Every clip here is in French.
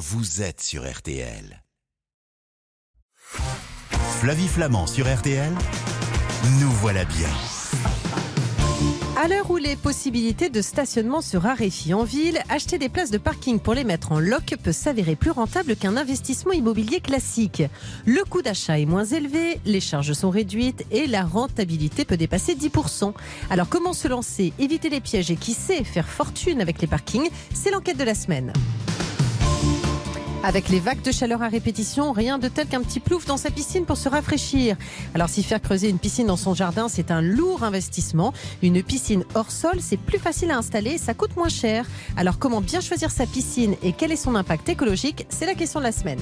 vous êtes sur RTL. Flavie Flamand sur RTL, nous voilà bien. À l'heure où les possibilités de stationnement se raréfient en ville, acheter des places de parking pour les mettre en loc peut s'avérer plus rentable qu'un investissement immobilier classique. Le coût d'achat est moins élevé, les charges sont réduites et la rentabilité peut dépasser 10%. Alors comment se lancer, éviter les pièges et qui sait faire fortune avec les parkings? C'est l'enquête de la semaine. Avec les vagues de chaleur à répétition, rien de tel qu'un petit plouf dans sa piscine pour se rafraîchir. Alors si faire creuser une piscine dans son jardin, c'est un lourd investissement, une piscine hors sol, c'est plus facile à installer et ça coûte moins cher. Alors comment bien choisir sa piscine et quel est son impact écologique C'est la question de la semaine.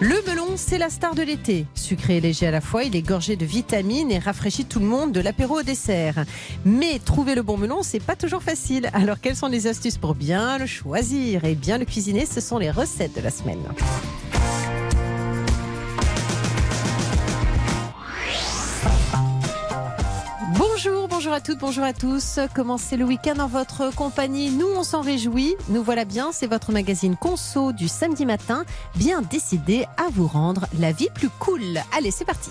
Le melon, c'est la star de l'été. Sucré et léger à la fois, il est gorgé de vitamines et rafraîchit tout le monde de l'apéro au dessert. Mais trouver le bon melon, c'est pas toujours facile. Alors quelles sont les astuces pour bien le choisir? Et bien le cuisiner Ce sont les recettes de la semaine. Bonjour, à toutes, bonjour à tous. Commencez le week-end en votre compagnie. Nous, on s'en réjouit. Nous voilà bien. C'est votre magazine Conso du samedi matin. Bien décidé à vous rendre la vie plus cool. Allez, c'est parti.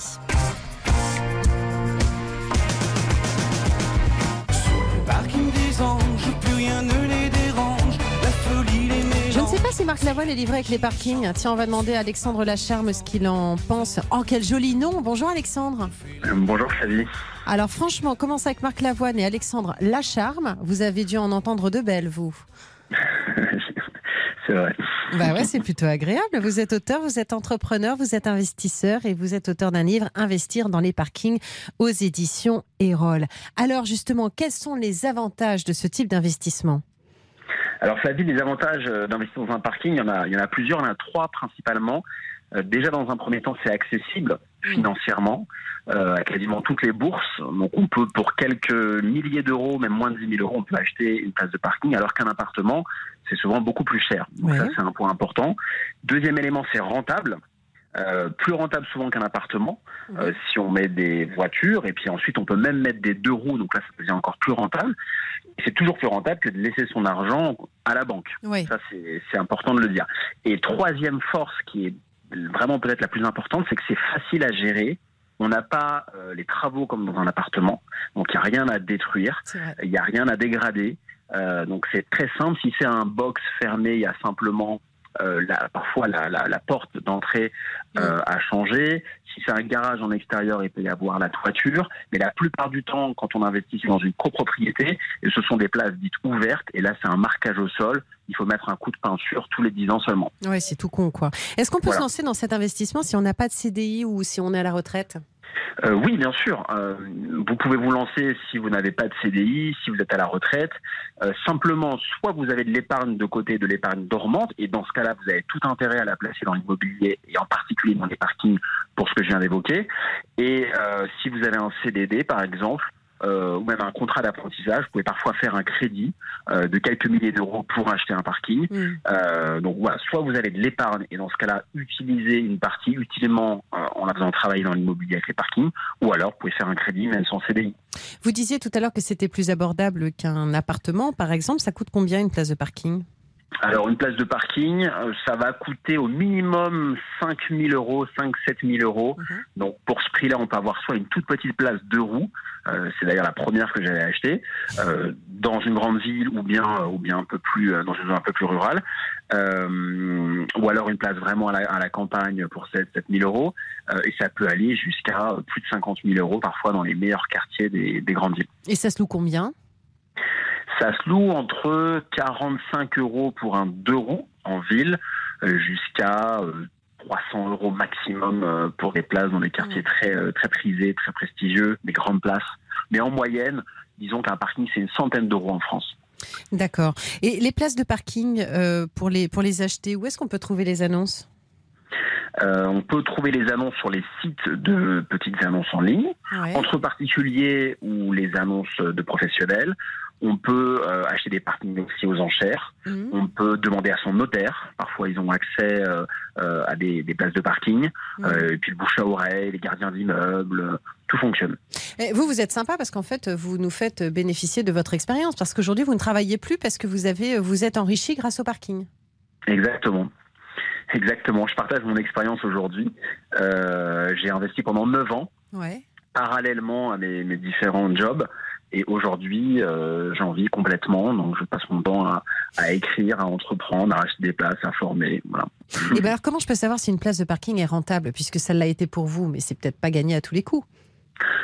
Sais pas si Marc Lavoine est livré avec les parkings. Tiens, on va demander à Alexandre Lacharme ce qu'il en pense. Oh, quel joli nom. Bonjour Alexandre. Bonjour Flavie. Alors franchement, commence avec Marc Lavoine et Alexandre Lacharme. Vous avez dû en entendre de belles, vous? C'est vrai. Bah ouais, c'est plutôt agréable. Vous êtes auteur, vous êtes entrepreneur, vous êtes investisseur et vous êtes auteur d'un livre Investir dans les parkings aux éditions Erol. Alors justement, quels sont les avantages de ce type d'investissement? Alors Flavie, les avantages euh, d'investir dans un parking, il y en a, il y en a plusieurs, il y en a trois principalement. Euh, déjà dans un premier temps, c'est accessible financièrement euh, à quasiment toutes les bourses. Donc on peut pour quelques milliers d'euros, même moins de 10 000 euros, on peut acheter une place de parking, alors qu'un appartement, c'est souvent beaucoup plus cher. Donc Ouais. ça, c'est un point important. Deuxième élément, c'est rentable. Euh, plus rentable souvent qu'un appartement euh, si on met des voitures et puis ensuite on peut même mettre des deux roues donc là ça devient encore plus rentable. C'est toujours plus rentable que de laisser son argent à la banque. Oui. ça c'est important de le dire. Et troisième force qui est vraiment peut-être la plus importante c'est que c'est facile à gérer. On n'a pas euh, les travaux comme dans un appartement donc il n'y a rien à détruire. Il n'y a rien à dégrader. Donc c'est très simple. Si c'est un box fermé, il y a simplement la, parfois la, la, la porte d'entrée euh, à changer. Si c'est un garage en extérieur, il peut y avoir la toiture. Mais la plupart du temps, quand on investit dans une copropriété, et ce sont des places dites ouvertes, et là c'est un marquage au sol, il faut mettre un coup de peinture tous les 10 ans seulement. Ouais, c'est tout con quoi. Est-ce qu'on peut Voilà. se lancer dans cet investissement si on n'a pas de CDI ou si on est à la retraite? Euh, oui, bien sûr. Euh, vous pouvez vous lancer si vous n'avez pas de CDI, si vous êtes à la retraite. Euh, simplement, soit vous avez de l'épargne de côté, de l'épargne dormante, et dans ce cas-là, vous avez tout intérêt à la placer dans l'immobilier, et en particulier dans les parkings, pour ce que je viens d'évoquer. Et si vous avez un CDD, par exemple, euh, ou même un contrat d'apprentissage, vous pouvez parfois faire un crédit euh, de quelques milliers d'euros pour acheter un parking. Hmm. Euh, donc voilà, soit vous avez de l'épargne et dans ce cas-là, utilisez une partie utilement en la faisant travailler dans l'immobilier avec les parkings, ou alors vous pouvez faire un crédit même sans CDI. Vous disiez tout à l'heure que c'était plus abordable qu'un appartement, par exemple. Ça coûte combien une place de parking? Alors une place de parking, euh, ça va coûter au minimum 5 000 euros, 5 7 000 euros. Mhm. Donc pour ce prix-là, on peut avoir soit une toute petite place deux roues, euh, c'est d'ailleurs la première que j'avais achetée, euh, dans une grande ville ou bien euh, ou bien un peu plus euh, dans une zone un peu plus rurale, euh, ou alors une place vraiment à la, à la campagne pour 7 7 000 euros, et ça peut aller jusqu'à plus de 50 000 euros parfois dans les meilleurs quartiers des, des grandes villes. Et ça se loue combien? Ça se loue entre 45 euros pour un deux roues en ville euh, jusqu'à euh, 300 euros maximum euh, pour des places dans des quartiers très euh, très prisés, très prestigieux, des grandes places. Mais en moyenne, disons qu'un parking c'est une centaine d'euros en France. D'accord. Et les places de parking, euh, pour, les, pour les acheter, où est-ce qu'on peut trouver les annonces? Euh, on peut trouver les annonces sur les sites de petites annonces en ligne, Ouais. entre particuliers ou les annonces de professionnels. On peut euh, acheter des parkings aussi aux enchères. Mhm. On peut demander à son notaire. Parfois, ils ont accès euh, euh, à des, des places de parking. Euh, et puis le bouche à oreille, les gardiens d'immeubles, tout fonctionne. Et vous, vous êtes sympa parce qu'en fait, vous nous faites bénéficier de votre expérience. Parce qu'aujourd'hui, vous ne travaillez plus parce que vous, avez, vous êtes enrichi grâce au parking. Exactement. Exactement. Je partage mon expérience aujourd'hui. J'ai investi pendant 9 ans, Ouais. parallèlement à mes, mes différents jobs. Et aujourd'hui, euh, j'en vis complètement. Donc, je passe mon temps à, écrire, à entreprendre, à acheter des places, à former. Voilà. Et ben alors, comment je peux savoir si une place de parking est rentable, puisque ça l'a été pour vous, mais c'est peut-être pas gagné à tous les coups?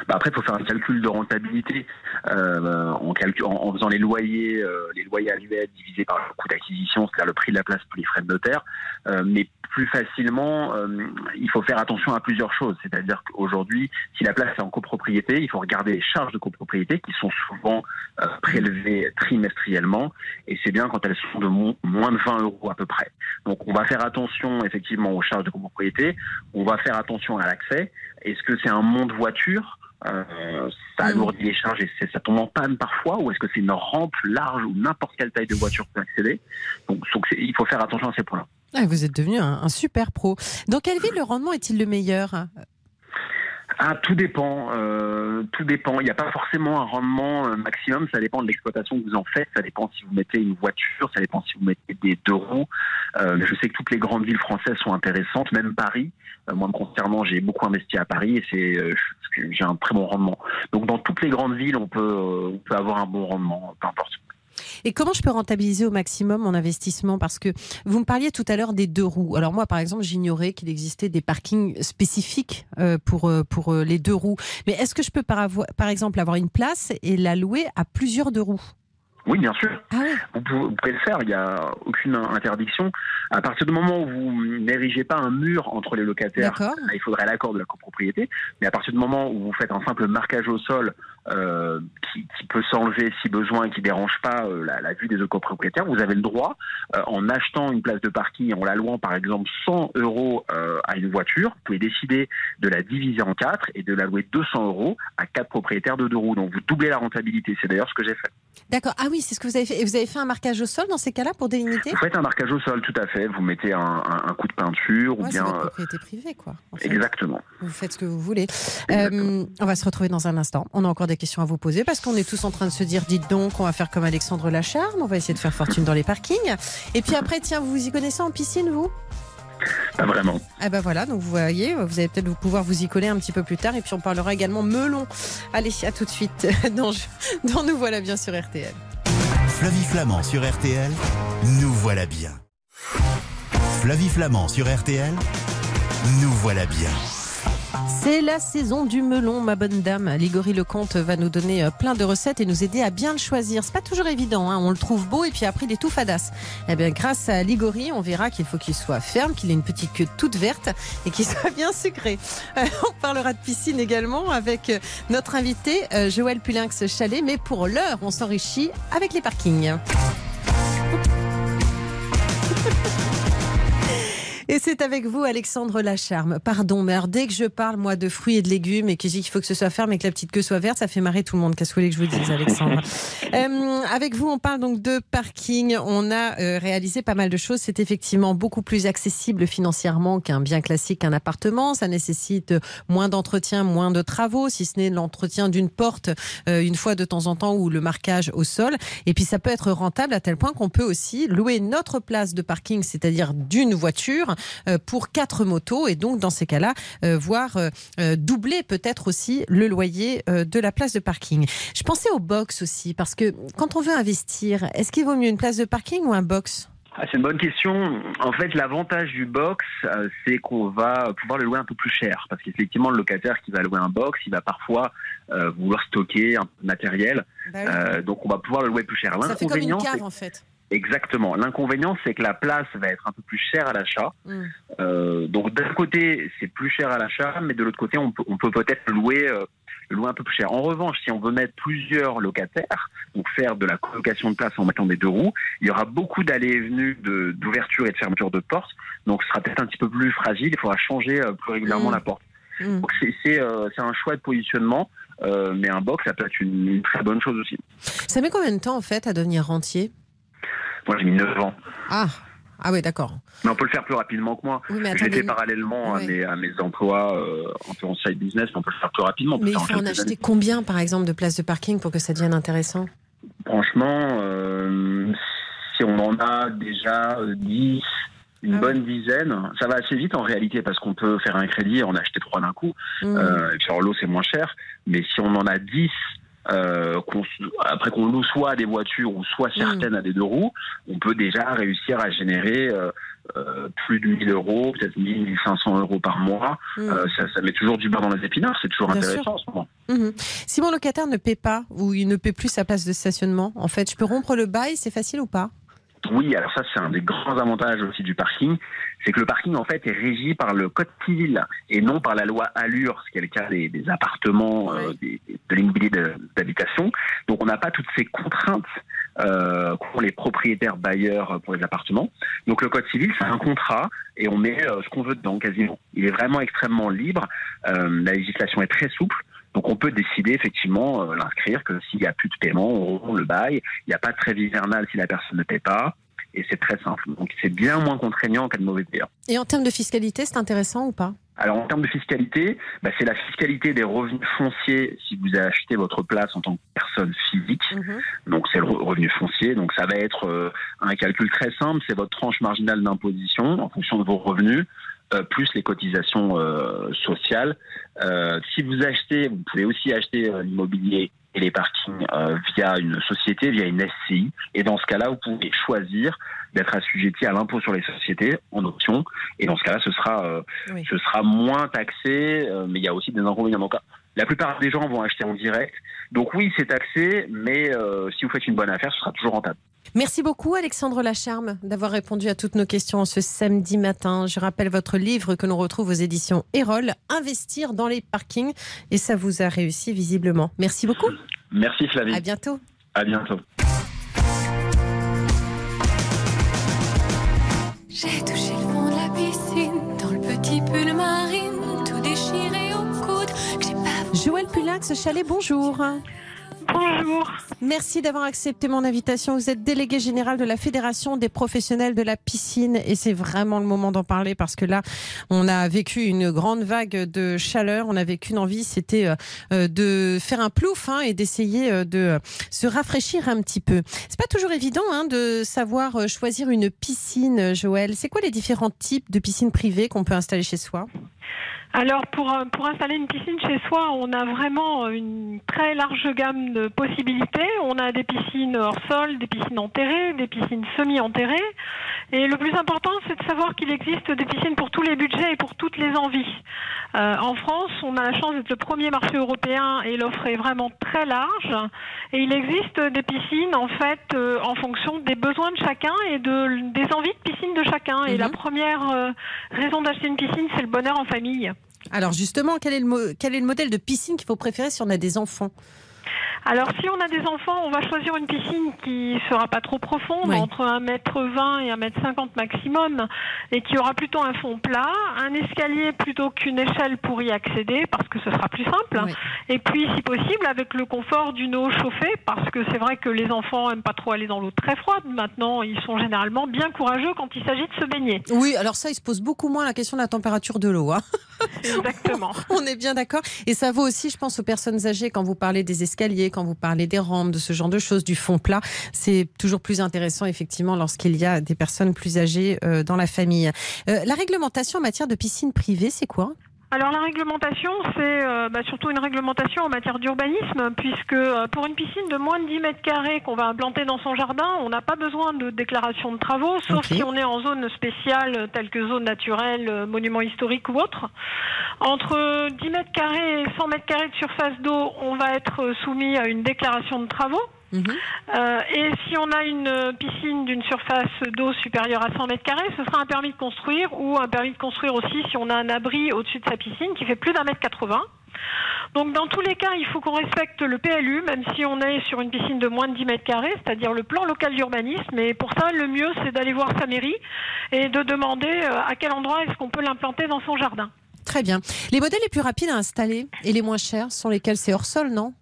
Bah après, il faut faire un calcul de rentabilité euh, en, calcul, en, faisant les loyers, euh, les loyers annuels divisés par le coût d'acquisition, c'est-à-dire le prix de la place plus les frais de notaire. Euh, mais plus facilement, euh, il faut faire attention à plusieurs choses. C'est-à-dire qu'aujourd'hui, si la place est en copropriété, il faut regarder les charges de copropriété qui sont souvent euh, prélevées trimestriellement. Et c'est bien quand elles sont de mo- moins de 20 euros à peu près. Donc on va faire attention effectivement aux charges de copropriété. On va faire attention à l'accès. Est-ce que c'est un mont de voiture euh, ça Mhm. alourdit les charges et ça tombe en panne parfois ou est-ce que c'est une rampe large où n'importe quelle taille de voiture peut accéder? Donc, il faut faire attention à ces points-là. Ah, Vous êtes devenu un, un super pro. Dans quelle ville le rendement est-il le meilleur? Ah, tout dépend. euh, tout dépend. Il n'y a pas forcément un rendement euh, maximum. Ça dépend de l'exploitation que vous en faites. Ça dépend si vous mettez une voiture. Ça dépend si vous mettez des deux roues. Euh, je sais que toutes les grandes villes françaises sont intéressantes, même Paris. Moi, me concernant, j'ai beaucoup investi à Paris et c'est j'ai un très bon rendement. Donc, dans toutes les grandes villes, on peut on peut avoir un bon rendement, peu importe. Et comment je peux rentabiliser au maximum mon investissement? Parce que vous me parliez tout à l'heure des deux roues. Alors moi, par exemple, j'ignorais qu'il existait des parkings spécifiques euh, pour, euh, pour euh, les deux roues. Mais est-ce que je peux par, avoir- par exemple avoir une place et la louer à plusieurs deux roues? Oui, bien sûr. Ah oui Vous pouvez, vous pouvez le faire, il n'y a aucune interdiction. À partir du moment où vous n'érigez pas un mur entre les locataires, il faudrait l'accord de la copropriété. Mais à partir du moment où vous faites un simple marquage au sol euh, qui, qui peut s'enlever si besoin et qui dérange pas euh, la, la vue des autres copropriétaires, vous avez le droit, euh, en achetant une place de parking, en la louant par exemple 100 euros euh, à une voiture, vous pouvez décider de la diviser en quatre et de la louer 200 euros à quatre propriétaires de deux roues. Donc vous doublez la rentabilité. C'est d'ailleurs ce que j'ai fait. D'accord. Ah oui, c'est ce que vous avez fait. Et vous avez fait un marquage au sol dans ces cas-là pour délimiter Vous faites un marquage au sol, tout à fait. Vous mettez un, un- un coup de peinture ou Ouais, c'est bien. votre euh, propriété privée, quoi. en fait. exactement. Vous faites ce que vous voulez. Euh, on va se retrouver dans un instant. On a encore des questions à vous poser parce qu'on est tous en train de se dire dites donc, on va faire comme Alexandre Lacharme, on va essayer de faire fortune dans les parkings. Et puis après, tiens, vous vous y connaissez en piscine, vous? Pas vraiment. Ah ben voilà, donc vous voyez, vous allez peut-être pouvoir vous y coller un petit peu plus tard. Et puis on parlera également melon. Allez, à tout de suite dans, dans Nous voilà bien sur RTL. Flavie Flamand sur RTL, nous voilà bien. Flavie Flamand sur RTL, nous voilà bien. C'est la saison du melon, ma bonne dame. Ligory Lecomte va nous donner euh, plein de recettes et nous aider à bien le choisir. C'est pas toujours évident, hein. on le trouve beau et puis après il est tout fadasse. Eh bien, grâce à Ligory, on verra qu'il faut qu'il soit ferme, qu'il ait une petite queue toute verte et qu'il soit bien sucré. Euh, on parlera de piscine également avec euh, notre invité Joël Pulinx Chalet, mais pour l'heure, on s'enrichit avec les parkings. Et c'est avec vous, Alexandre Lacharme. Pardon, mais alors dès que je parle, moi, de fruits et de légumes et que je dis qu'il faut que ce soit ferme et que la petite queue soit verte, ça fait marrer tout le monde. Qu'est-ce que vous voulez que je vous dise, Alexandre Euh, Avec vous, on parle donc de parking. On a euh, réalisé pas mal de choses. C'est effectivement beaucoup plus accessible financièrement qu'un bien classique, un appartement. Ça nécessite moins d'entretien, moins de travaux, si ce n'est l'entretien d'une porte euh, une fois de temps en temps ou le marquage au sol. Et puis ça peut être rentable à tel point qu'on peut aussi louer notre place de parking, c'est-à-dire d'une voiture, pour quatre motos. Et donc dans ces cas-là, euh, voir euh, euh, doubler peut-être aussi le loyer euh, de la place de parking. Je pensais au box aussi, parce que quand on veut investir, est-ce qu'il vaut mieux une place de parking ou un box? Ah, c'est une bonne question. En fait, l'avantage du box, euh, c'est qu'on va pouvoir le louer un peu plus cher. Parce qu'effectivement, le locataire qui va louer un box, il va parfois euh, vouloir stocker un matériel. Euh, donc, on va pouvoir le louer plus cher. Ça fait comme une cave en fait. Exactement. L'inconvénient, c'est que la place va être un peu plus chère à l'achat. Mm. Euh, donc d'un côté, c'est plus cher à l'achat, mais de l'autre côté, on peut on peut peut-être louer, euh, louer un peu plus cher. En revanche, si on veut mettre plusieurs locataires, donc faire de la colocation de place en mettant des deux roues, il y aura beaucoup d'allées et venues d'ouverture et de fermeture de portes. Donc ce sera peut-être un petit peu plus fragile. Il faudra changer euh, plus régulièrement Mm. la porte. Mm. Donc c'est un choix de positionnement, mais un box, ça peut être une, une très bonne chose aussi. Ça met combien de temps en fait à devenir rentier? Moi, j'ai mis 9 ans. Ah, ah oui, d'accord. Mais on peut le faire plus rapidement que moi. Oui, fait parallèlement à, mes, à mes emplois euh, un peu en side business, mais on peut le faire plus rapidement. mais il faut en acheter années. combien par exemple de places de parking pour que ça devienne intéressant? Franchement, euh, si on en a déjà 10, une Ah bonne dizaine, ça va assez vite en réalité parce qu'on peut faire un crédit et en acheter trois d'un coup. Mmh. Euh, et puis alors l'eau c'est moins cher, mais si on en a 10, euh, après qu'on loue soit des voitures ou soit certaines à des deux roues, on peut déjà réussir à générer euh, euh, plus de 1000 euros, peut-être 1000, 1500 euros par mois. Mmh. Euh, ça, ça met toujours du beurre dans les épinards, c'est toujours Bien intéressant en ce moment. Mhm. Si mon locataire ne paie pas ou il ne paie plus sa place de stationnement, en fait, je peux rompre le bail, c'est facile ou pas? Oui, alors ça c'est un des grands avantages aussi du parking, c'est que le parking en fait est régi par le code civil et non par la loi Allure, ce qui est le cas des, des appartements, euh, des- de l'immobilier d'habitation. Donc on n'a pas toutes ces contraintes euh, qu'ont les propriétaires bailleurs pour les appartements. Donc le code civil c'est un contrat et on met euh, ce qu'on veut dedans quasiment. Il est vraiment extrêmement libre. Euh, la législation est très souple. Donc on peut décider effectivement euh, l'inscrire que s'il n'y a plus de paiement, on rompt le bail. Il n'y a pas de trêve hivernale si la personne ne paie pas. Et c'est très simple. Donc c'est bien moins contraignant qu'un mauvais payeur. Et en termes de fiscalité, c'est intéressant ou pas? Alors en termes de fiscalité, bah, c'est la fiscalité des revenus fonciers si vous avez acheté votre place en tant que personne physique. Mhm. Donc c'est le re- revenu foncier. Donc ça va être euh, un calcul très simple. C'est votre tranche marginale d'imposition en fonction de vos revenus. Euh, plus les cotisations euh, sociales. Euh, si vous achetez, vous pouvez aussi acheter l'immobilier et les parkings euh, via une société, via une SCI. Et dans ce cas-là, vous pouvez choisir d'être assujetti à l'impôt sur les sociétés en option. Et dans ce cas-là, ce sera, euh, Oui. ce sera moins taxé, euh, mais il y a aussi des inconvénients. Donc, la plupart des gens vont acheter en direct. Donc oui, c'est taxé, mais euh, si vous faites une bonne affaire, ce sera toujours rentable. Merci beaucoup Alexandre Lacharme d'avoir répondu à toutes nos questions ce samedi matin. Je rappelle votre livre que l'on retrouve aux éditions Erol, Investir dans les parkings. Et ça vous a réussi visiblement. Merci beaucoup. Merci Flavie. À bientôt. À bientôt. J'ai touché le fond de la piscine, dans le petit pull marine, tout déchiré au coude, Joël Pulax, Chalet, bonjour. Bonjour. Merci d'avoir accepté mon invitation. Vous êtes délégué général de la Fédération des professionnels de la piscine et c'est vraiment le moment d'en parler parce que là, on a vécu une grande vague de chaleur. On avait qu'une envie, c'était euh, euh, de faire un plouf hein, et d'essayer euh, de se rafraîchir un petit peu. C'est pas toujours évident hein, de savoir choisir une piscine, Joël. C'est quoi les différents types de piscines privées qu'on peut installer chez soi? Alors pour, euh, pour installer une piscine chez soi, on a vraiment une très large gamme de possibilités. On a des piscines hors sol, des piscines enterrées, des piscines semi-enterrées. Et le plus important, c'est de savoir qu'il existe des piscines pour tous les budgets et pour toutes les envies. Euh, en France, on a la chance d'être le premier marché européen et l'offre est vraiment très large. Et il existe des piscines en fait euh, en fonction des besoins de chacun et de, des envies de piscine de chacun. Et Mhm. la première euh, raison d'acheter une piscine, c'est le bonheur en famille. Alors justement, quel est, le mo- quel est le modèle de piscine qu'il faut préférer si on a des enfants? Alors, si on a des enfants, on va choisir une piscine qui sera pas trop profonde, Oui. entre 1m20 et 1m50 maximum, et qui aura plutôt un fond plat, un escalier plutôt qu'une échelle pour y accéder, parce que ce sera plus simple. Oui. Et puis, si possible, avec le confort d'une eau chauffée, parce que c'est vrai que les enfants aiment pas trop aller dans l'eau très froide. Maintenant, ils sont généralement bien courageux quand il s'agit de se baigner. Oui, alors ça, il se pose beaucoup moins la question de la température de l'eau. hein. Exactement. On est bien d'accord. Et ça vaut aussi, je pense, aux personnes âgées quand vous parlez des escaliers, quand vous parlez des rampes, de ce genre de choses, du fond plat. C'est toujours plus intéressant, effectivement, lorsqu'il y a des personnes plus âgées euh, dans la famille. Euh, la réglementation en matière de piscine privée, c'est quoi? Alors la réglementation, c'est euh, bah, surtout une réglementation en matière d'urbanisme, puisque euh, pour une piscine de moins de 10 mètres carrés qu'on va implanter dans son jardin, on n'a pas besoin de déclaration de travaux, sauf si on est en zone spéciale, telle que zone naturelle, euh, monument historique ou autre. Entre 10 mètres carrés et 100 mètres carrés de surface d'eau, on va être soumis à une déclaration de travaux. Mhm. Euh, et si on a une piscine d'une surface d'eau supérieure à 100 mètres carrés, ce sera un permis de construire ou un permis de construire aussi si on a un abri au-dessus de sa piscine qui fait plus d'un mètre 80. Donc dans tous les cas, il faut qu'on respecte le PLU, même si on est sur une piscine de moins de 10 mètres carrés, c'est-à-dire le plan local d'urbanisme. Et pour ça, le mieux, c'est d'aller voir sa mairie et de demander euh, à quel endroit est-ce qu'on peut l'implanter dans son jardin. Très bien. Les modèles les plus rapides à installer et les moins chers sont lesquels? C'est hors sol, non?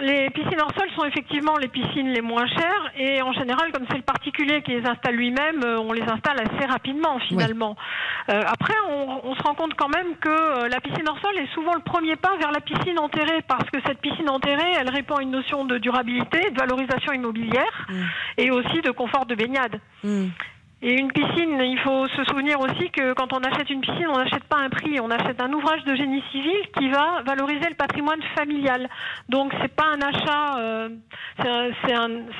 Les piscines hors sol sont effectivement les piscines les moins chères et en général, comme c'est le particulier qui les installe lui-même, euh, on les installe assez rapidement finalement. Euh, après, on, on se rend compte quand même que euh, la piscine hors sol est souvent le premier pas vers la piscine enterrée parce que cette piscine enterrée, elle répond à une notion de durabilité, de valorisation immobilière et aussi de confort de baignade. Et une piscine, il faut se souvenir aussi que quand on achète une piscine, on n'achète pas un prix, on achète un ouvrage de génie civil qui va valoriser le patrimoine familial. Donc c'est pas un achat, euh,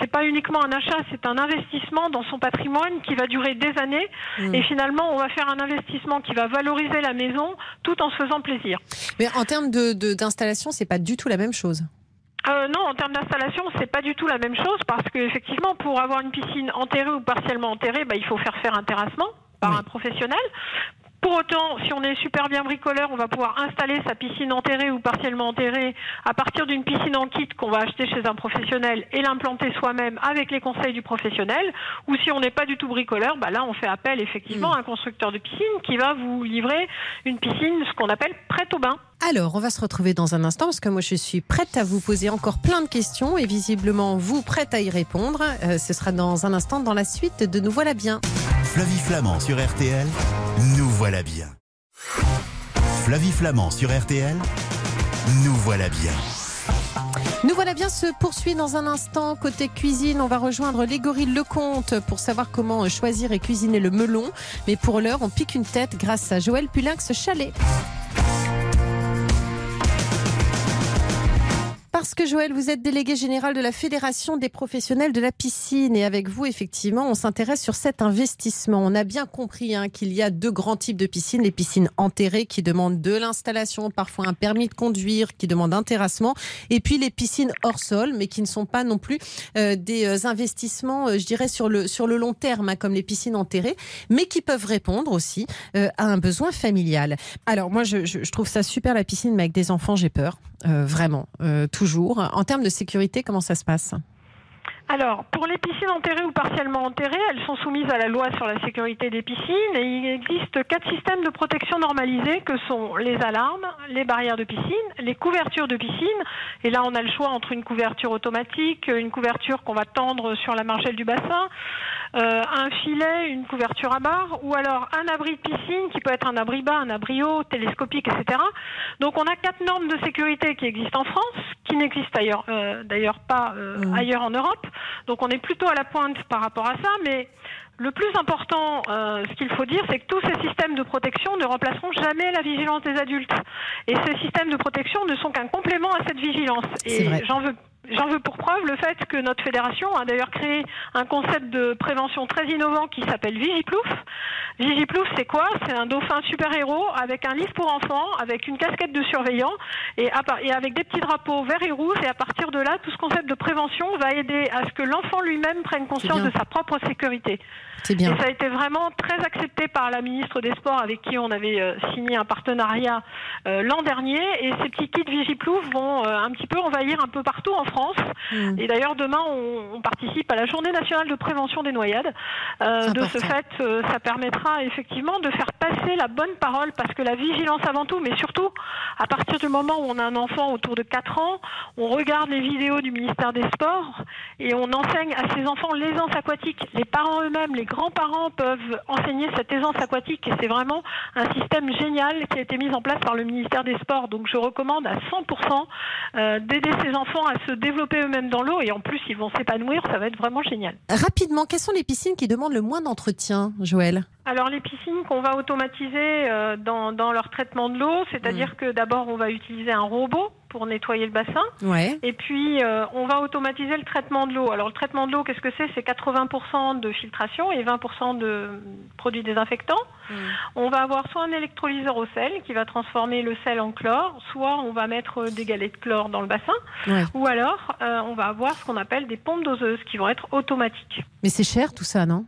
c'est pas uniquement un achat, c'est un investissement dans son patrimoine qui va durer des années. Et finalement, on va faire un investissement qui va valoriser la maison tout en se faisant plaisir. Mais en termes de- de- d'installation, c'est pas du tout la même chose. Euh, non, en termes d'installation, c'est pas du tout la même chose parce que effectivement, pour avoir une piscine enterrée ou partiellement enterrée, bah, il faut faire faire un terrassement par un professionnel. Pour autant, si on est super bien bricoleur, on va pouvoir installer sa piscine enterrée ou partiellement enterrée à partir d'une piscine en kit qu'on va acheter chez un professionnel et l'implanter soi-même avec les conseils du professionnel. Ou si on n'est pas du tout bricoleur, bah là, on fait appel effectivement à un constructeur de piscine qui va vous livrer une piscine, ce qu'on appelle prête au bain. Alors, on va se retrouver dans un instant parce que moi, je suis prête à vous poser encore plein de questions et visiblement, vous prête à y répondre. Euh, ce sera dans un instant dans la suite de Nous voilà bien. Flavie Flamand sur RTL, nous voilà bien. Flavie Flamand sur RTL, nous voilà bien. Nous voilà bien se poursuit dans un instant. Côté cuisine, on va rejoindre les gorilles Lecomte pour savoir comment choisir et cuisiner le melon. Mais pour l'heure, on pique une tête grâce à Joël Pulinx Chalet. Parce que Joël, vous êtes délégué général de la Fédération des professionnels de la piscine et avec vous, effectivement, on s'intéresse sur cet investissement. On a bien compris hein, qu'il y a deux grands types de piscines. Les piscines enterrées qui demandent de l'installation, parfois un permis de conduire, qui demandent un terrassement, et puis les piscines hors sol, mais qui ne sont pas non plus euh, des euh, investissements, euh, je dirais, sur le, long terme, hein, comme les piscines enterrées, mais qui peuvent répondre aussi à un besoin familial. Alors moi, je- je trouve ça super la piscine, mais avec des enfants, j'ai peur. Euh, vraiment, euh, toujours. En termes de sécurité, comment ça se passe? Alors, pour les piscines enterrées ou partiellement enterrées, elles sont soumises à la loi sur la sécurité des piscines et il existe quatre systèmes de protection normalisés que sont les alarmes, les barrières de piscine, les couvertures de piscine. Et là, on a le choix entre une couverture automatique, une couverture qu'on va tendre sur la margelle du bassin, euh, un filet, une couverture à barre, ou alors un abri de piscine qui peut être un abri bas, un abri haut, télescopique, etc. Donc on a quatre normes de sécurité qui existent en France, qui n'existent ailleurs, euh, d'ailleurs pas euh, ailleurs en Europe. Donc on est plutôt à la pointe par rapport à ça, mais le plus important, euh, ce qu'il faut dire, c'est que tous ces systèmes de protection ne remplaceront jamais la vigilance des adultes. Et ces systèmes de protection ne sont qu'un complément à cette vigilance. Et j'en veux J'en veux pour preuve le fait que notre fédération a d'ailleurs créé un concept de prévention très innovant qui s'appelle Vigiplouf. Vigiplouf, c'est quoi? C'est un dauphin super-héros avec un livre pour enfants, avec une casquette de surveillant et, avec des petits drapeaux verts et rouges. Et à partir de là, tout ce concept de prévention va aider à ce que l'enfant lui-même prenne conscience de sa propre sécurité. C'est bien. Et ça a été vraiment très accepté par la ministre des Sports avec qui on avait euh, signé un partenariat euh, l'an dernier. Et ces petits kits Vigiplouf vont euh, un petit peu envahir un peu partout en France. Mm. Et d'ailleurs, demain, on, on participe à la journée nationale de prévention des noyades. Euh, de ce fait, euh, ça permettra effectivement de faire passer la bonne parole parce que la vigilance avant tout, mais surtout, à partir du moment où on a un enfant autour de 4 ans, on regarde les vidéos du ministère des Sports et on enseigne à ces enfants l'aisance aquatique. Les parents eux-mêmes, les grands-parents peuvent enseigner cette aisance aquatique et c'est vraiment un système génial qui a été mis en place par le ministère des Sports. Donc je recommande à 100% euh, d'aider ces enfants à se développer eux-mêmes dans l'eau et en plus ils vont s'épanouir, ça va être vraiment génial. Rapidement, quelles sont les piscines qui demandent le moins d'entretien, Joël? Alors les piscines qu'on va automatiser euh, dans, dans leur traitement de l'eau, c'est-à-dire que d'abord on va utiliser un robot pour nettoyer le bassin. Ouais. Et puis, euh, on va automatiser le traitement de l'eau. Alors, le traitement de l'eau, qu'est-ce que c'est? C'est 80% de filtration et 20% de produits désinfectants. On va avoir soit un électrolyseur au sel qui va transformer le sel en chlore, soit on va mettre des galets de chlore dans le bassin, Ouais. ou alors euh, on va avoir ce qu'on appelle des pompes doseuses qui vont être automatiques. Mais c'est cher tout ça, non?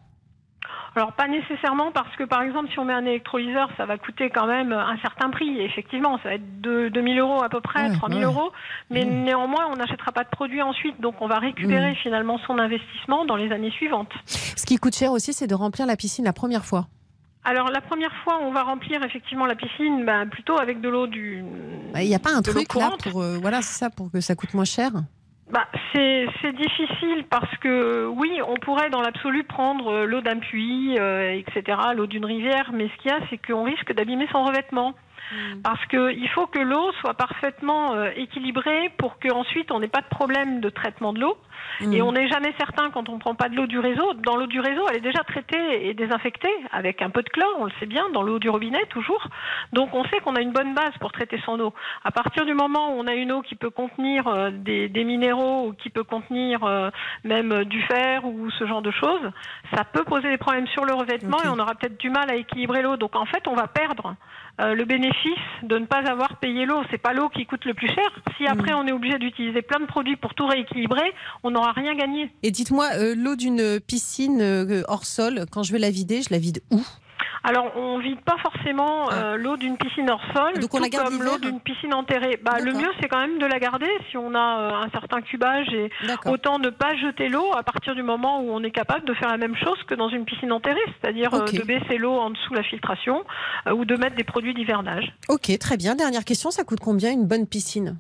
Alors pas nécessairement parce que par exemple si on met un électrolyseur ça va coûter quand même un certain prix. Effectivement ça va être de 2000 euros à peu près, Ouais, 3000 ouais. euros. Mais Mmh. néanmoins on n'achètera pas de produit ensuite donc on va récupérer finalement son investissement dans les années suivantes. Ce qui coûte cher aussi, c'est de remplir la piscine la première fois. Alors la première fois, on va remplir effectivement la piscine bah, plutôt avec de l'eau du. Il n'y a pas un truc là pour euh, voilà c'est ça pour que ça coûte moins cher. Bah, c'est difficile parce que oui, on pourrait dans l'absolu prendre euh, l'eau d'un puits, euh, etc., l'eau d'une rivière, mais ce qu'il y a, c'est qu'on risque d'abîmer son revêtement. Parce qu'il faut que l'eau soit parfaitement euh, équilibrée pour qu'ensuite on n'ait pas de problème de traitement de l'eau. Mm. Et on n'est jamais certain quand on ne prend pas de l'eau du réseau. Dans l'eau du réseau, elle est déjà traitée et désinfectée avec un peu de chlore, on le sait bien, dans l'eau du robinet toujours. Donc on sait qu'on a une bonne base pour traiter son eau. À partir du moment où on a une eau qui peut contenir euh, des, des minéraux ou qui peut contenir euh, même du fer ou ce genre de choses, ça peut poser des problèmes sur le revêtement et on aura peut-être du mal à équilibrer l'eau. Donc en fait, on va perdre euh, le bénéfice de ne pas avoir payé l'eau. C'est pas l'eau qui coûte le plus cher. Si après on est obligé d'utiliser plein de produits pour tout rééquilibrer, on n'aura rien gagné. Et dites-moi euh, l'eau d'une piscine euh, hors sol quand je vais la vider, je la vide où? Alors, on vide pas forcément euh, l'eau d'une piscine hors sol, Ah. Donc on tout la garde comme l'eau d'une piscine enterrée. Bah, le mieux, c'est quand même de la garder si on a euh, un certain cubage et autant ne pas jeter l'eau à partir du moment où on est capable de faire la même chose que dans une piscine enterrée, c'est-à-dire euh, de baisser l'eau en dessous la filtration ou de mettre des produits d'hivernage. Ok, très bien. Dernière question, ça coûte combien une bonne piscine?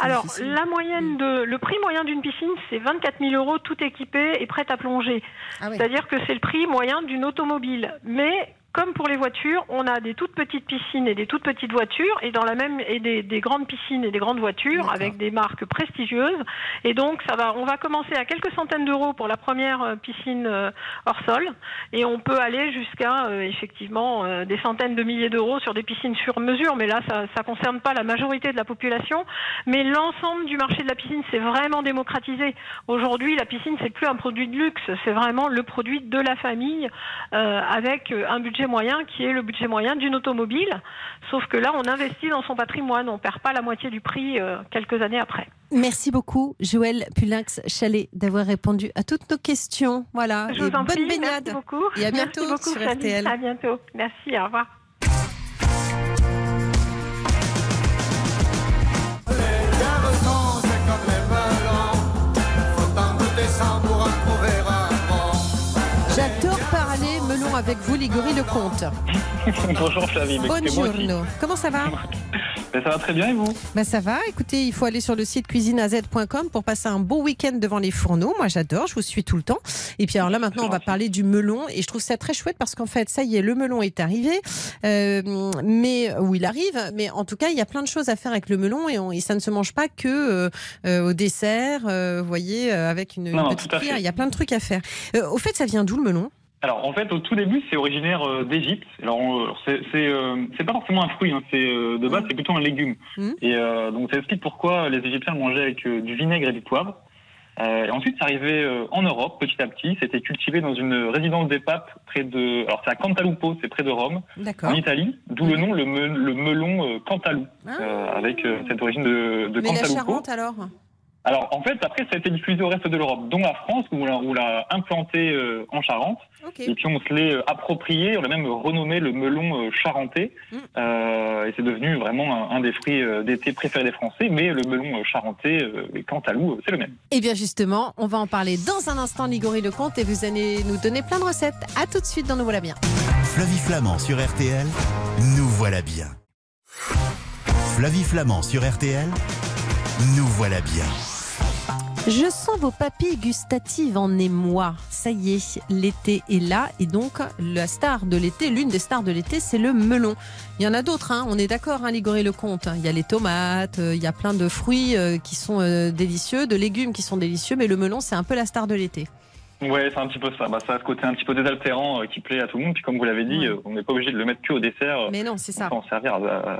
Alors, la Mm. moyenne de, le prix moyen d'une piscine, c'est 24 000 euros, tout équipé et prête à plonger. Ah oui. C'est-à-dire que c'est le prix moyen d'une automobile. Mais comme pour les voitures, on a des toutes petites piscines et des toutes petites voitures, et dans la même et des, des grandes piscines et des grandes voitures avec des marques prestigieuses. Et donc, ça va, on va commencer à quelques centaines d'euros pour la première euh, piscine euh, hors sol, et on peut aller jusqu'à euh, effectivement euh, des centaines de milliers d'euros sur des piscines sur mesure. Mais là, ça, ça concerne pas la majorité de la population, mais l'ensemble du marché de la piscine s'est vraiment démocratisé. Aujourd'hui, la piscine, c'est plus un produit de luxe, c'est vraiment le produit de la famille euh, avec un budget moyen qui est le budget moyen d'une automobile. Sauf que là, on investit dans son patrimoine, on perd pas la moitié du prix euh, quelques années après. Merci beaucoup, Joël Pulinx Chalet, d'avoir répondu à toutes nos questions. Voilà, Je vous en bonne prie, baignade. merci beaucoup. Et à Merci bientôt beaucoup, sur. RTL. À bientôt. Merci, au revoir. Avec vous, Ligori Lecomte. Bonjour Flavie. Bah. Buongiorno. Comment ça va? Ben, ça va très bien et vous? Bah ça va, écoutez, il faut aller sur le site cuisineaz.com pour passer un beau week-end devant les fourneaux. Moi j'adore, je vous suis tout le temps. Et puis alors là maintenant on va parler du melon et je trouve ça très chouette parce qu'en fait ça y est, le melon est arrivé, euh, mais où il arrive, mais en tout cas il y a plein de choses à faire avec le melon et, on- et ça ne se mange pas que euh, euh, au dessert, euh, vous voyez, avec une, une petite cuillère. Il y a plein de trucs à faire. Au fait, ça vient d'où le melon? Alors en fait au tout début c'est originaire euh, d'Égypte. Alors alors, c'est c'est euh, c'est pas forcément un fruit, hein. c'est euh, de base Mm. c'est plutôt un légume. Mm. Et euh, donc ça explique pourquoi les Égyptiens le mangeaient avec euh, du vinaigre et du poivre. Euh, et ensuite c'est arrivé euh, en Europe petit à petit. C'était cultivé dans une résidence des papes près de alors c'est à Cantalupo, c'est près de Rome, en Italie. D'où le nom le, me- le melon euh, Cantalou Ah. euh, avec euh, cette origine de, de Mais la Cantalupo. Charente alors? Alors en fait après ça a été diffusé au reste de l'Europe, dont la France où on l'a- implanté euh, en Charente. Et puis on se l'est euh, approprié, on l'a même renommé le melon euh, charentais. Mm. Euh, et c'est devenu vraiment un, un des fruits euh, d'été préférés des Français. Mais le melon euh, charentais euh, et Cantalou, euh, c'est le même. Eh bien justement, on va en parler dans un instant, Ligori Lecomte, et vous allez nous donner plein de recettes. À tout de suite dans Nous voilà bien. Flavie Flamand sur RTL, nous voilà bien. Flavie Flamand sur RTL, nous voilà bien. Je sens vos papilles gustatives en émoi. Ça y est, l'été est là et donc la star de l'été, l'une des stars de l'été, c'est le melon. Il y en a d'autres, hein, on est d'accord, hein, Ligoré Lecomte. Il y a les tomates, euh, il y a plein de fruits euh, qui sont euh, délicieux, de légumes qui sont délicieux, mais le melon, c'est un peu la star de l'été. Ouais, c'est un petit peu ça. Bah, ça a ce côté un petit peu désaltérant euh, qui plaît à tout le monde. Puis comme vous l'avez dit, Ouais. euh, on n'est pas obligé de le mettre que au dessert. euh, Mais non, c'est on ça. peut en servir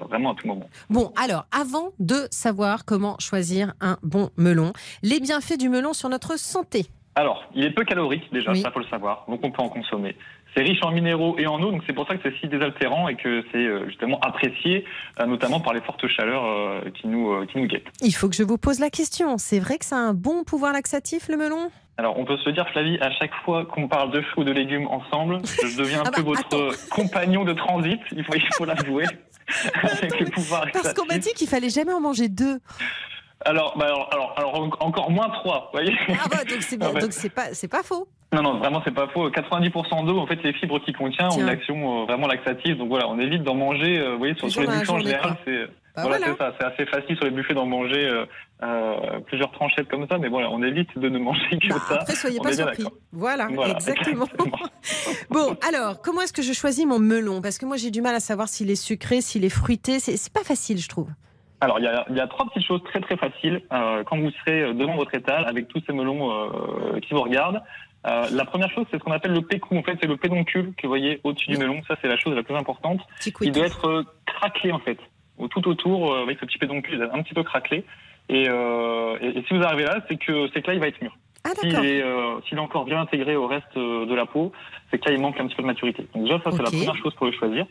vraiment à tout moment. Bon, alors, avant de savoir comment choisir un bon melon, les bienfaits du melon sur notre santé. Alors, il est peu calorique déjà, Oui. ça faut le savoir. Donc on peut en consommer. C'est riche en minéraux et en eau, donc c'est pour ça que c'est si désaltérant et que c'est justement apprécié, notamment par les fortes chaleurs qui nous qui nous guettent. Il faut que je vous pose la question. C'est vrai que ça a un bon pouvoir laxatif, le melon? Alors, on peut se dire, Flavie, à chaque fois qu'on parle de fruits ou de légumes ensemble, je deviens un Ah peu bah, votre attends. compagnon de transit, il faut, il faut l'avouer, avec le pouvoir Parce qu'on m'a dit qu'il fallait jamais en manger deux. alors, bah, alors, alors, alors, en- encore moins 3, vous voyez Ah bah, donc c'est bien, donc c'est pas, c'est pas faux. Non, non, vraiment, c'est pas faux. 90% d'eau, en fait, les fibres qu'il contient ont une action euh, vraiment laxative. Donc voilà, on évite d'en manger. euh, vous voyez, sur, sur les en général, c'est Bah voilà, voilà. c'est ça. C'est assez facile sur les buffets d'en manger euh, euh, plusieurs tranchettes comme ça. Mais voilà, on évite de ne manger que Bah, ça. après, soyez on pas surpris. Voilà, Voilà, exactement. exactement. Bon, alors, comment est-ce que je choisis mon melon? Parce que moi, j'ai du mal à savoir s'il est sucré, s'il est fruité. C'est pas facile, je trouve. Alors, il y a, il y a trois petites choses très très faciles euh, quand vous serez devant votre étal avec tous ces melons euh, qui vous regardent. Euh, la première chose, c'est ce qu'on appelle le pécou. En fait, c'est le pédoncule que vous voyez au-dessus du melon. Ça, c'est la chose la plus importante. Il doit être craquelé en fait, Tout autour euh, avec ce petit pédoncule un petit peu craquelé. Et, euh, et, et si vous arrivez là, c'est que c'est que là il va être mûr. Ah, S'il est, euh, s'il est encore bien intégré au reste euh, de la peau, c'est que là il manque un petit peu de maturité. Donc déjà ça c'est la première chose pour le choisir.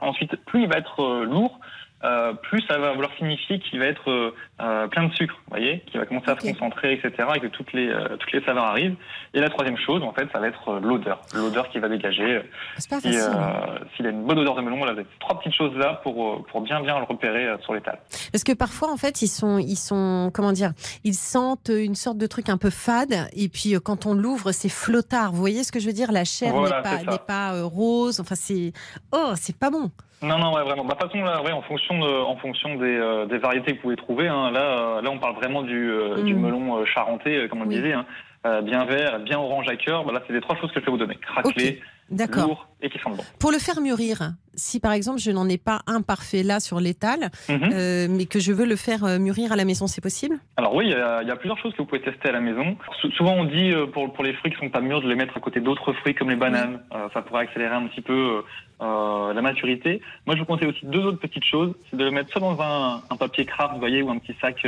Ensuite, plus il va être euh, lourd, euh, plus ça va vouloir signifier qu'il va être euh, euh, plein de sucre, vous voyez, qu'il va commencer à se concentrer, etc., et que toutes les euh, toutes les saveurs arrivent. Et la troisième chose, en fait, ça va être euh, l'odeur, l'odeur qui va dégager. C'est pas Si, facile. euh, S'il a une bonne odeur de melon, là, vous avez trois petites choses là pour, euh, pour bien bien le repérer euh, sur l'étal. Parce que parfois, en fait, ils sont, ils sont, comment dire, ils sentent une sorte de truc un peu fade. Et puis, euh, quand on l'ouvre, c'est flottard. Vous voyez ce que je veux dire? La chair Voilà, n'est pas, n'est pas euh, rose. Enfin, c'est, oh, c'est pas bon. Non, non, ouais, vraiment. Bah, de toute façon, là, ouais, en fonction, de, en fonction des, euh, des variétés que vous pouvez trouver, hein, là, euh, là, on parle vraiment du, euh, Mm. du melon euh, charentais, euh, comme on le disait, hein, euh, bien vert, bien orange à cœur. Bah, là, c'est les trois choses que je vais vous donner craquelé, D'accord. lourd et qui sentent bon. Pour le faire mûrir, si par exemple je n'en ai pas un parfait là sur l'étal, Mhm. euh, mais que je veux le faire euh, mûrir à la maison, c'est possible? Alors oui, il y, a, il y a plusieurs choses que vous pouvez tester à la maison. Sou- souvent, on dit euh, pour, pour les fruits qui sont pas mûrs de les mettre à côté d'autres fruits comme les bananes. Euh, ça pourrait accélérer un petit peu la maturité. Moi, je vous conseille aussi deux autres petites choses. C'est de le mettre soit dans un, un papier craft, vous voyez, ou un petit sac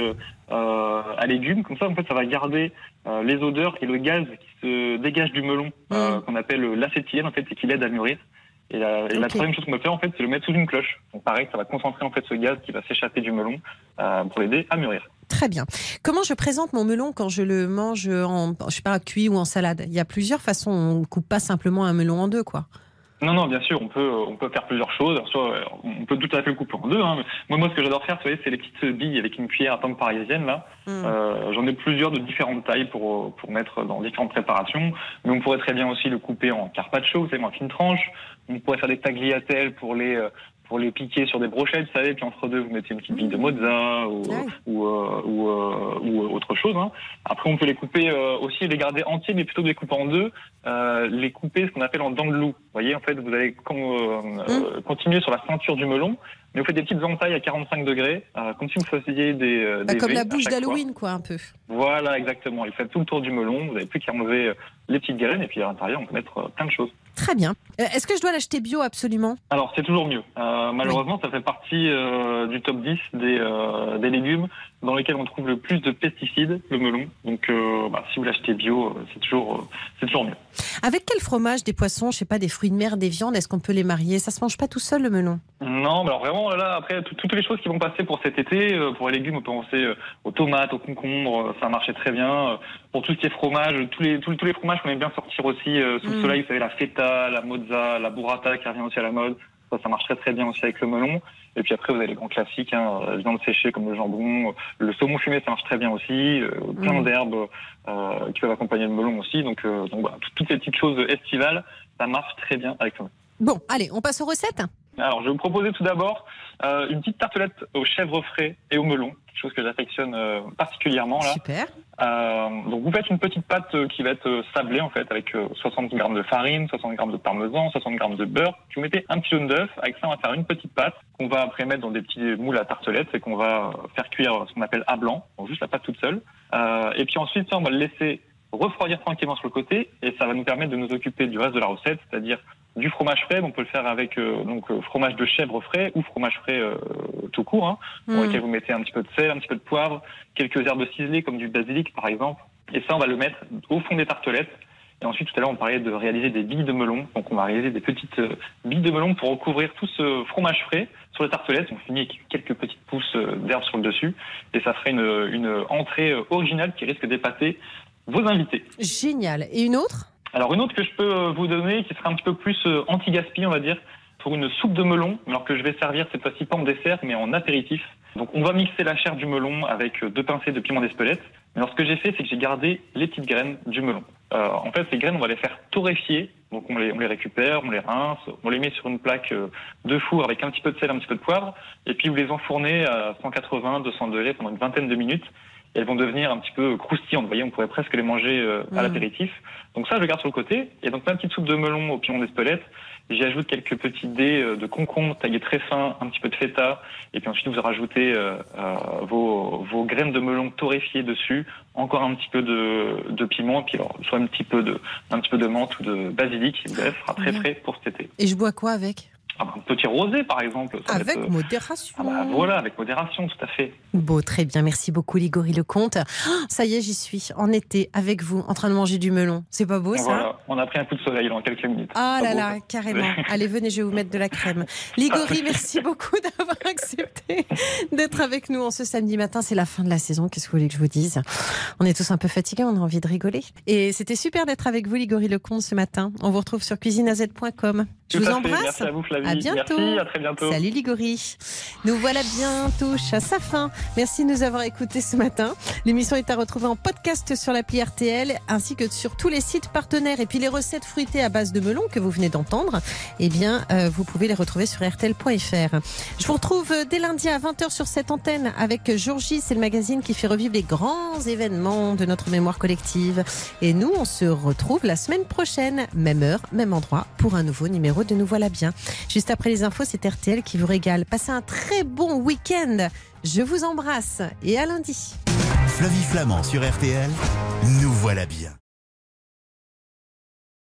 à légumes. Comme ça, en fait, ça va garder les odeurs et le gaz qui se dégage du melon, Mm. qu'on appelle l'acétylène, en fait, et qui l'aide à Et, la, et la troisième chose qu'on peut faire, en fait, c'est le mettre sous une cloche. Donc pareil, ça va concentrer en fait ce gaz qui va s'échapper du melon euh, pour l'aider à mûrir. Très bien. Comment je présente mon melon quand je le mange en, je sais pas, cuit ou en salade? Il y a plusieurs façons. On ne coupe pas simplement un melon en deux, quoi. Non, non, bien sûr, on peut, on peut faire plusieurs choses. Soit, on peut tout à fait le couper en deux. Hein. Moi, moi, ce que j'adore faire, c'est les petites billes avec une cuillère à tendre parisienne. Là, Mm. Euh, j'en ai plusieurs de différentes tailles pour pour mettre dans différentes préparations. Mais on pourrait très bien aussi le couper en carpaccio, savez, en fines tranches. On pourrait faire des tagliatelles pour les euh, pour les piquer sur des brochettes, vous savez. Puis entre deux, vous mettez une petite bille de mozza ou Ouais. ou euh, ou, euh, ou, euh, autre chose. Hein. Après, on peut les couper euh, aussi, les garder entiers, mais plutôt de les couper en deux. Euh, les couper ce qu'on appelle en dents de loup. Vous voyez, en fait, vous allez con- euh, euh, continuer sur la ceinture du melon, mais vous faites des petites entailles à 45 degrés, euh, comme si vous faisiez des, euh, Bah, des comme la bouche d'Halloween, quoi, un peu. Voilà, exactement. Il fait tout le tour du melon. Vous n'avez plus qu'à enlever les petites graines, et puis à l'intérieur, on peut mettre plein de choses. Très bien. Euh, Est-ce que je dois l'acheter bio absolument? Alors, c'est toujours mieux. Euh, malheureusement, ça fait partie euh, du top 10 des, euh, des légumes dans lesquels on trouve le plus de pesticides, le melon. Donc, bah, si vous l'achetez bio, c'est toujours, c'est toujours mieux. Avec quel fromage, des poissons, je sais pas, des fruits de mer, des viandes, est-ce qu'on peut les marier? Ça se mange pas tout seul, le melon? Non, mais alors vraiment, là, après, tout- toutes les choses qui vont passer pour cet été, pour les légumes, on peut penser aux tomates, aux concombres, ça marchait très bien. Pour tout ce qui est fromage, tous les, tous, tous les fromages qu'on aime bien sortir aussi euh, sous Mm. le soleil, vous savez, la feta, la mozza, la burrata qui revient aussi à la mode. Ça, ça marche très très bien aussi avec le melon. Et puis après, vous avez les grands classiques, hein, euh, viande séchée comme le jambon, euh, le saumon fumé, ça marche très bien aussi. euh, plein Mm. d'herbes euh, qui peuvent accompagner le melon aussi. Donc, euh, donc voilà, tout- toutes ces petites choses estivales, ça marche très bien avec le melon. Bon, allez, on passe aux recettes Alors, je vais vous proposer tout d'abord euh, une petite tartelette aux chèvres frais et au melon, quelque chose que j'affectionne euh, particulièrement là. Super. Euh, donc, vous faites une petite pâte euh, qui va être euh, sablée en fait, avec euh, 60 grammes de farine, 60 grammes de parmesan, 60 grammes de beurre. Puis vous mettez un petit jaune d'œuf. Avec ça, on va faire une petite pâte qu'on va après mettre dans des petits moules à tartelettes et qu'on va euh, faire cuire ce qu'on appelle à blanc, donc juste la pâte toute seule. Euh, et puis ensuite, ça, on va le laisser refroidir tranquillement sur le côté et ça va nous permettre de nous occuper du reste de la recette, c'est-à-dire du fromage frais. On peut le faire avec euh, donc euh, fromage de chèvre frais ou fromage frais euh, tout court, hein, dans Mm. lequel vous mettez un petit peu de sel, un petit peu de poivre, quelques herbes ciselées comme du basilic par exemple. Et ça, on va le mettre au fond des tartelettes. Et ensuite, tout à l'heure, on parlait de réaliser des billes de melon. Donc, on va réaliser des petites euh, billes de melon pour recouvrir tout ce fromage frais sur les tartelettes. On finit avec quelques petites pousses d'herbe sur le dessus. Et ça ferait une, une entrée originale qui risque d'épater vos invités. Génial. Et une autre? Alors une autre que je peux euh, vous donner, qui sera un petit peu plus euh, anti-gaspi, on va dire, pour une soupe de melon, alors que je vais servir cette fois-ci pas en dessert, mais en apéritif. Donc on va mixer la chair du melon avec deux pincées de piment d'Espelette. Mais alors ce que j'ai fait, c'est que j'ai gardé les petites graines du melon. Euh, en fait, ces graines, on va les faire torréfier. Donc on les, on les récupère, on les rince, on les met sur une plaque euh, de four avec un petit peu de sel, un petit peu de poivre, et puis vous les enfournez à 180, 200 degrés pendant une vingtaine de minutes. Elles vont devenir un petit peu croustillantes. Vous voyez, on pourrait presque les manger euh, à Mm. l'apéritif. Donc ça, je le garde sur le côté. Et donc ma petite soupe de melon au piment d'Espelette. J'y ajoute quelques petits dés euh, de concombre taillés très fins, un petit peu de feta, et puis ensuite vous rajoutez euh, euh, vos, vos graines de melon torréfiées dessus, encore un petit peu de, de piment, et puis alors, soit un petit peu de un petit peu de menthe ou de basilic, bref, sera très Mhm. frais pour cet été. Et je bois quoi avec? Un petit rosé par exemple. ça Avec être, euh, modération. ah bah, voilà, avec modération, tout à fait. Beau, très bien. Merci beaucoup, Ligory Lecomte. Ah, ça y est, j'y suis. En été, avec vous, en train de manger du melon. C'est pas beau, ça Voilà, on a pris un coup de soleil dans quelques minutes. Ah là beau, là, ça carrément. Allez, venez, je vais vous mettre de la crème. Ligory, merci beaucoup d'avoir accepté d'être avec nous en ce samedi matin. C'est la fin de la saison. Qu'est-ce que vous voulez que je vous dise? On est tous un peu fatigués, on a envie de rigoler. Et c'était super d'être avec vous, Ligory Lecomte, ce matin. On vous retrouve sur cuisineaz.com. Je Tout vous embrasse. Merci à vous, Flavie. À bientôt. Merci, à très bientôt. Salut Ligory. Nous voilà bien touche à sa fin. Merci de nous avoir écoutés ce matin. L'émission est à retrouver en podcast sur l'appli RTL ainsi que sur tous les sites partenaires. Et puis les recettes fruitées à base de melon que vous venez d'entendre, eh bien, euh, vous pouvez les retrouver sur RTL.fr. Je vous retrouve dès lundi à 20h sur cette antenne avec Georgie. C'est le magazine qui fait revivre les grands événements de notre mémoire collective. Et nous, on se retrouve la semaine prochaine, même heure, même endroit, pour un nouveau numéro de Nous voilà bien. Juste après les infos, c'est RTL qui vous régale. Passez un très bon week-end. Je vous embrasse et à lundi. Flavie Flamand sur RTL, nous voilà bien.